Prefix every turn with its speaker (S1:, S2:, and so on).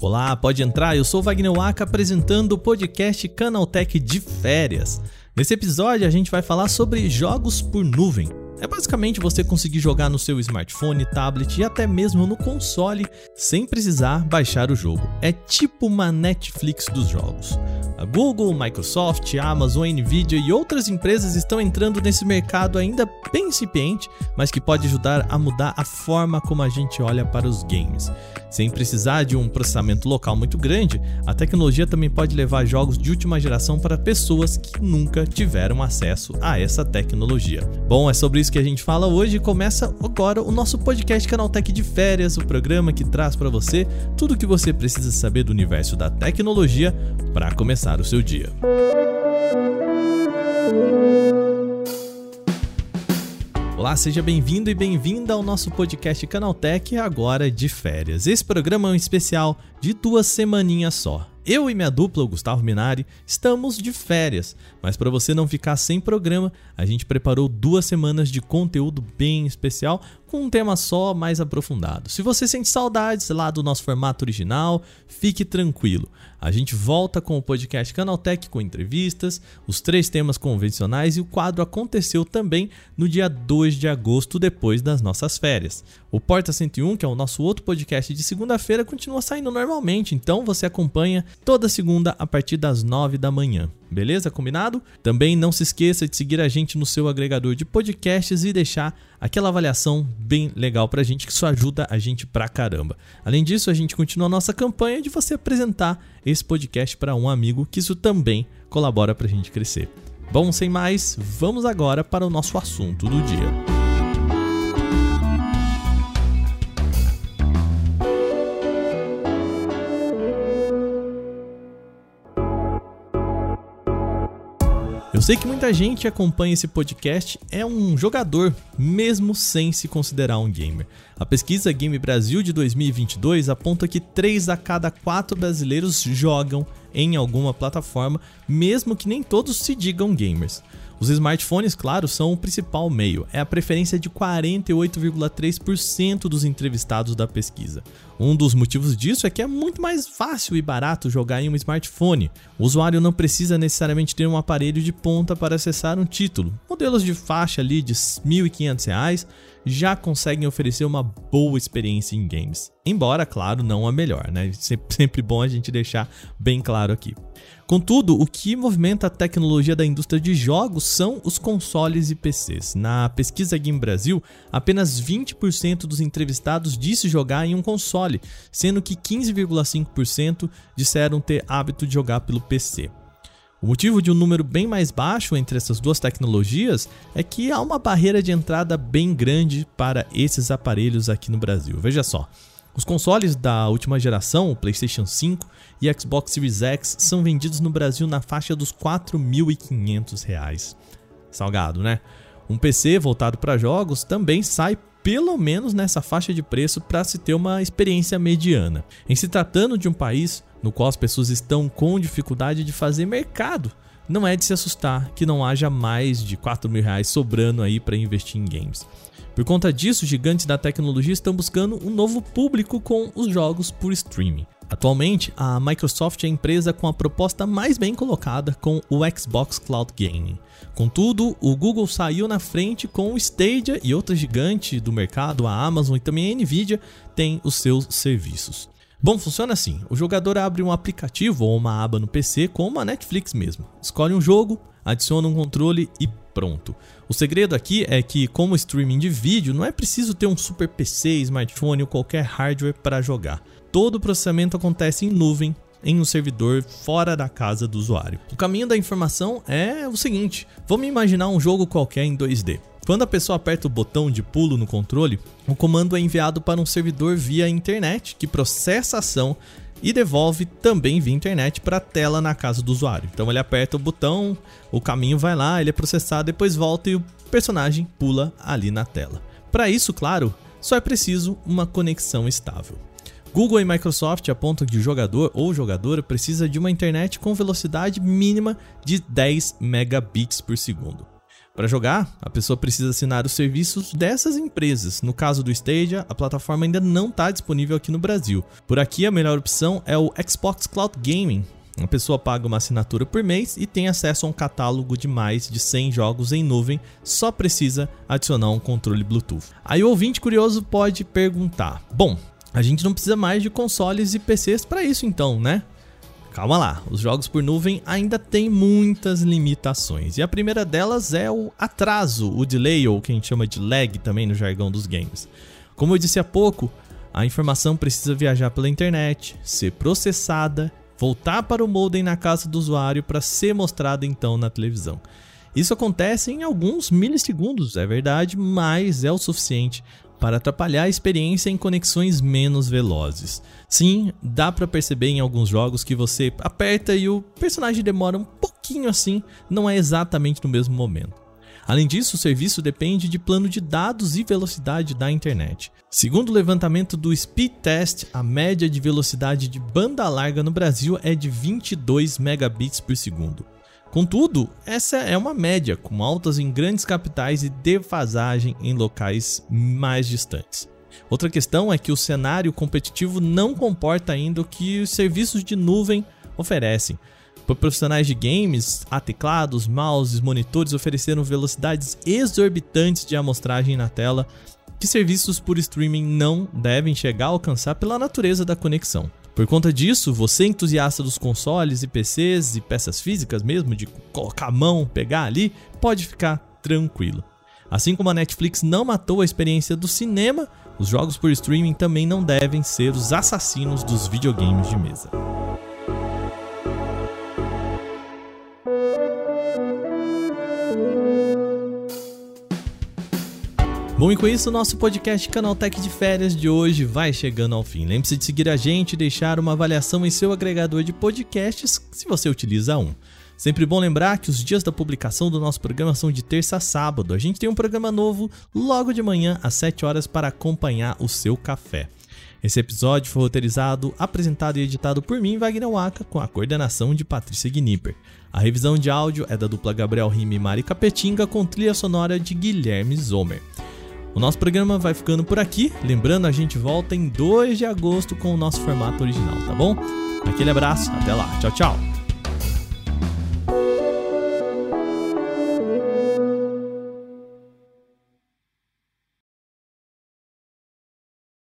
S1: Olá, pode entrar. Eu sou Wagner Waka apresentando o podcast Canaltech de férias. Nesse episódio a gente vai falar sobre jogos por nuvem. É basicamente você conseguir jogar no seu smartphone, tablet e até mesmo no console sem precisar baixar o jogo. É tipo uma Netflix dos jogos. A Google, Microsoft, Amazon, Nvidia e outras empresas estão entrando nesse mercado ainda bem incipiente, mas que pode ajudar a mudar a forma como a gente olha para os games. Sem precisar de um processamento local muito grande, a tecnologia também pode levar jogos de última geração para pessoas que nunca tiveram acesso a essa tecnologia. Bom, é sobre isso que a gente fala hoje e começa agora o nosso podcast Canaltech de Férias, o programa que traz para você tudo o que você precisa saber do universo da tecnologia para começar o seu dia. Olá, seja bem-vindo e bem-vinda ao nosso podcast Canaltech agora de férias. Esse programa é um especial de duas semaninhas só. Eu e minha dupla, o Gustavo Minari, estamos de férias, mas para você não ficar sem programa, a gente preparou duas semanas de conteúdo bem especial com um tema só mais aprofundado. Se você sente saudades lá do nosso formato original, fique tranquilo. A gente volta com o podcast Canaltech com entrevistas, os três temas convencionais e o quadro aconteceu também no dia 2 de agosto, depois das nossas férias. O Porta 101, que é o nosso outro podcast de segunda-feira, continua saindo normalmente, então você acompanha toda segunda a partir das 9 da manhã. Beleza? Combinado? Também não se esqueça de seguir a gente no seu agregador de podcasts e deixar aquela avaliação bem legal pra gente, que isso ajuda a gente pra caramba. Além disso, a gente continua a nossa campanha de você apresentar esse podcast para um amigo, que isso também colabora pra gente crescer. Bom, sem mais, vamos agora para o nosso assunto do dia. Eu sei que muita gente que acompanha esse podcast é um jogador, mesmo sem se considerar um gamer. A pesquisa Game Brasil de 2022 aponta que 3 a cada 4 brasileiros jogam em alguma plataforma, mesmo que nem todos se digam gamers. Os smartphones, claro, são o principal meio, é a preferência de 48,3% dos entrevistados da pesquisa. Um dos motivos disso é que é muito mais fácil e barato jogar em um smartphone. O usuário não precisa necessariamente ter um aparelho de ponta para acessar um título. Modelos de faixa ali de R$ 1.500 já conseguem oferecer uma boa experiência em games. Embora, claro, não a melhor, né? Sempre bom a gente deixar bem claro aqui. Contudo, o que movimenta a tecnologia da indústria de jogos são os consoles e PCs. Na pesquisa Game Brasil, apenas 20% dos entrevistados disse jogar em um console, sendo que 15,5% disseram ter hábito de jogar pelo PC. O motivo de um número bem mais baixo entre essas duas tecnologias é que há uma barreira de entrada bem grande para esses aparelhos aqui no Brasil. Veja só. Os consoles da última geração, o PlayStation 5 e Xbox Series X, são vendidos no Brasil na faixa dos R$ 4.500. Salgado, né? Um PC voltado para jogos também sai pelo menos nessa faixa de preço para se ter uma experiência mediana. Em se tratando de um país no qual as pessoas estão com dificuldade de fazer mercado, não é de se assustar que não haja mais de 4 mil reais sobrando aí para investir em games. Por conta disso, gigantes da tecnologia estão buscando um novo público com os jogos por streaming. Atualmente, a Microsoft é a empresa com a proposta mais bem colocada com o Xbox Cloud Gaming. Contudo, o Google saiu na frente com o Stadia e outra gigante do mercado, a Amazon e também a Nvidia, têm os seus serviços. Bom, funciona assim: o jogador abre um aplicativo ou uma aba no PC, como a Netflix mesmo. Escolhe um jogo, adiciona um controle e pronto. O segredo aqui é que, como streaming de vídeo, não é preciso ter um super PC, smartphone ou qualquer hardware para jogar. Todo o processamento acontece em nuvem, em um servidor fora da casa do usuário. O caminho da informação é o seguinte: vamos imaginar um jogo qualquer em 2D. Quando a pessoa aperta o botão de pulo no controle, o comando é enviado para um servidor via internet que processa a ação e devolve também via internet para a tela na casa do usuário. Então ele aperta o botão, o caminho vai lá, ele é processado, depois volta e o personagem pula ali na tela. Para isso, claro, só é preciso uma conexão estável. Google e Microsoft apontam que o jogador ou jogadora precisa de uma internet com velocidade mínima de 10 megabits por segundo. Para jogar, a pessoa precisa assinar os serviços dessas empresas. No caso do Stadia, a plataforma ainda não está disponível aqui no Brasil. Por aqui, a melhor opção é o Xbox Cloud Gaming. A pessoa paga uma assinatura por mês e tem acesso a um catálogo de mais de 100 jogos em nuvem, só precisa adicionar um controle Bluetooth. Aí o ouvinte curioso pode perguntar: Bom, a gente não precisa mais de consoles e PCs para isso então, né? Calma lá, os jogos por nuvem ainda têm muitas limitações. E a primeira delas é o atraso, o delay, ou que a gente chama de lag também no jargão dos games. Como eu disse há pouco, a informação precisa viajar pela internet, ser processada, voltar para o modem na casa do usuário para ser mostrada então na televisão. Isso acontece em alguns milissegundos, é verdade, mas é o suficiente para atrapalhar a experiência em conexões menos velozes. Sim, dá para perceber em alguns jogos que você aperta e o personagem demora um pouquinho assim, não é exatamente no mesmo momento. Além disso, o serviço depende de plano de dados e velocidade da internet. Segundo o levantamento do Speed Test, a média de velocidade de banda larga no Brasil é de 22 megabits por segundo. Contudo, essa é uma média, com altas em grandes capitais e defasagem em locais mais distantes. Outra questão é que o cenário competitivo não comporta ainda o que os serviços de nuvem oferecem. Para profissionais de games, há teclados, mouses, monitores ofereceram velocidades exorbitantes de amostragem na tela que serviços por streaming não devem chegar a alcançar pela natureza da conexão. Por conta disso, você entusiasta dos consoles e PCs e peças físicas mesmo, de colocar a mão, pegar ali, pode ficar tranquilo. Assim como a Netflix não matou a experiência do cinema, os jogos por streaming também não devem ser os assassinos dos videogames de mesa. Bom, e com isso, o nosso podcast Canaltech de Férias de hoje vai chegando ao fim. Lembre-se de seguir a gente e deixar uma avaliação em seu agregador de podcasts, se você utiliza um. Sempre bom lembrar que os dias da publicação do nosso programa são de terça a sábado. A gente tem um programa novo logo de manhã, às 7 horas, para acompanhar o seu café. Esse episódio foi roteirizado, apresentado e editado por mim, Wagner Waka, com a coordenação de Patrícia Gnipper. A revisão de áudio é da dupla Gabriel Rime e Mari Capetinga, com trilha sonora de Guilherme Zomer. O nosso programa vai ficando por aqui. Lembrando, a gente volta em 2 de agosto com o nosso formato original, tá bom? Aquele abraço, até lá. Tchau, tchau.